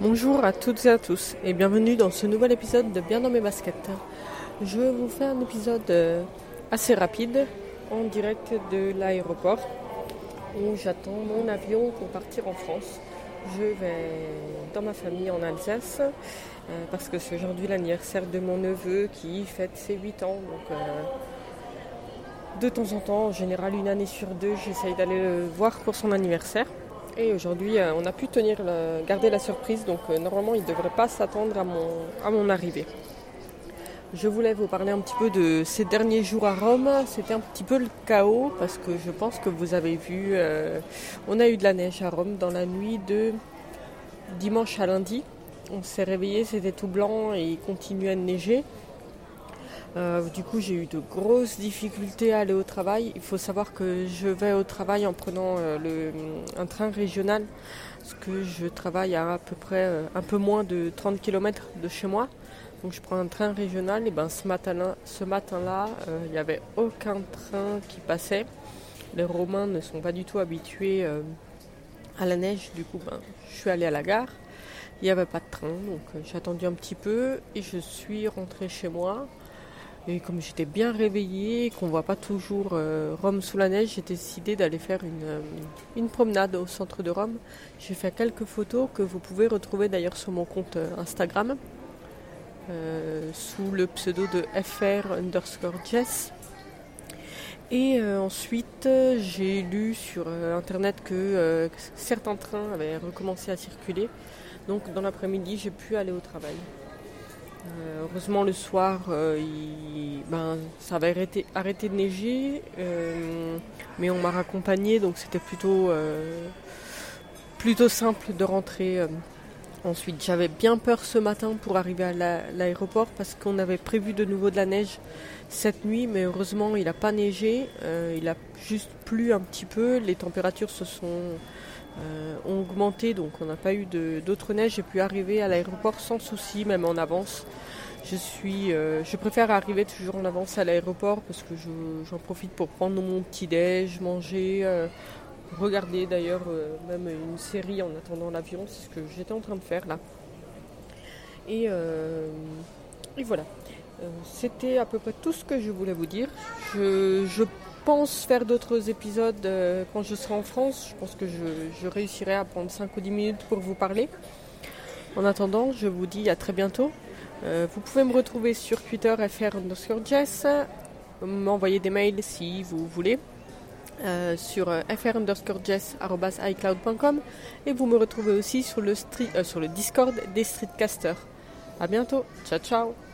Bonjour à toutes et à tous et bienvenue dans ce nouvel épisode de Bien dans mes baskets. Je vous fais un épisode euh, assez rapide en direct de l'aéroport où j'attends mon avion pour partir en France. Je vais dans ma famille en Alsace euh, parce que c'est aujourd'hui l'anniversaire de mon neveu qui fête ses 8 ans. Donc, euh, de temps en temps, en général une année sur deux, j'essaye d'aller le voir pour son anniversaire. Et aujourd'hui, euh, on a pu tenir garder la surprise, donc euh, normalement, il ne devrait pas s'attendre à mon, à arrivée. Je voulais vous parler un petit peu de ces derniers jours à Rome. C'était un petit peu le chaos parce que je pense que vous avez vu, euh, on a eu de la neige à Rome dans la nuit de dimanche à lundi. On s'est réveillé, c'était tout blanc et il continuait de neiger. Euh, du coup, j'ai eu de grosses difficultés à aller au travail. Il faut savoir que je vais au travail en prenant euh, un train régional, parce que je travaille à à peu près euh, un peu moins de 30 km de chez moi. Donc je prends un train régional et ben ce matin-là, il n'y avait aucun train qui passait. Les Romains ne sont pas du tout habitués à la neige, du coup ben, je suis allée à la gare. Il n'y avait pas de train, donc j'ai attendu un petit peu et je suis rentrée chez moi. Et comme j'étais bien réveillée, qu'on ne voit pas toujours euh, Rome sous la neige, j'ai décidé d'aller faire une, euh, une, promenade au centre de Rome. J'ai fait quelques photos que vous pouvez retrouver d'ailleurs sur mon compte euh, Instagram, sous le pseudo de FR underscore Jess. Et ensuite, j'ai lu sur internet que certains trains avaient recommencé à circuler. Donc dans l'après-midi, j'ai pu aller au travail. Euh, heureusement, le soir, euh, ben, ça avait arrêté, de neiger, euh, mais on m'a raccompagné, donc c'était plutôt, plutôt simple de rentrer. Ensuite, j'avais bien peur ce matin pour arriver à l'aéroport parce qu'on avait prévu de nouveau de la neige cette nuit, mais heureusement, il n'a pas neigé. il a juste plu un petit peu. Les températures se sont ont augmenté, donc on n'a pas eu d'autres neiges. J'ai pu arriver à l'aéroport sans souci, même en avance. Je suis, euh, je préfère arriver toujours en avance à l'aéroport parce que j'en profite pour prendre mon petit déj, manger, euh, regarder d'ailleurs euh, même une série en attendant l'avion, c'est ce que j'étais en train de faire là. Et, et voilà. C'était à peu près tout ce que je voulais vous dire. Je, pense faire d'autres épisodes quand je serai en France. Je pense que je, réussirai à prendre 5 ou 10 minutes pour vous parler. En attendant, je vous dis à très bientôt. Euh, vous pouvez me retrouver sur Twitter fr underscore jess, m'envoyer des mails si vous voulez. Euh, sur euh, fr underscore icloud.com et vous me retrouvez aussi sur le, sur le Discord des Streetcasters. A bientôt, ciao ciao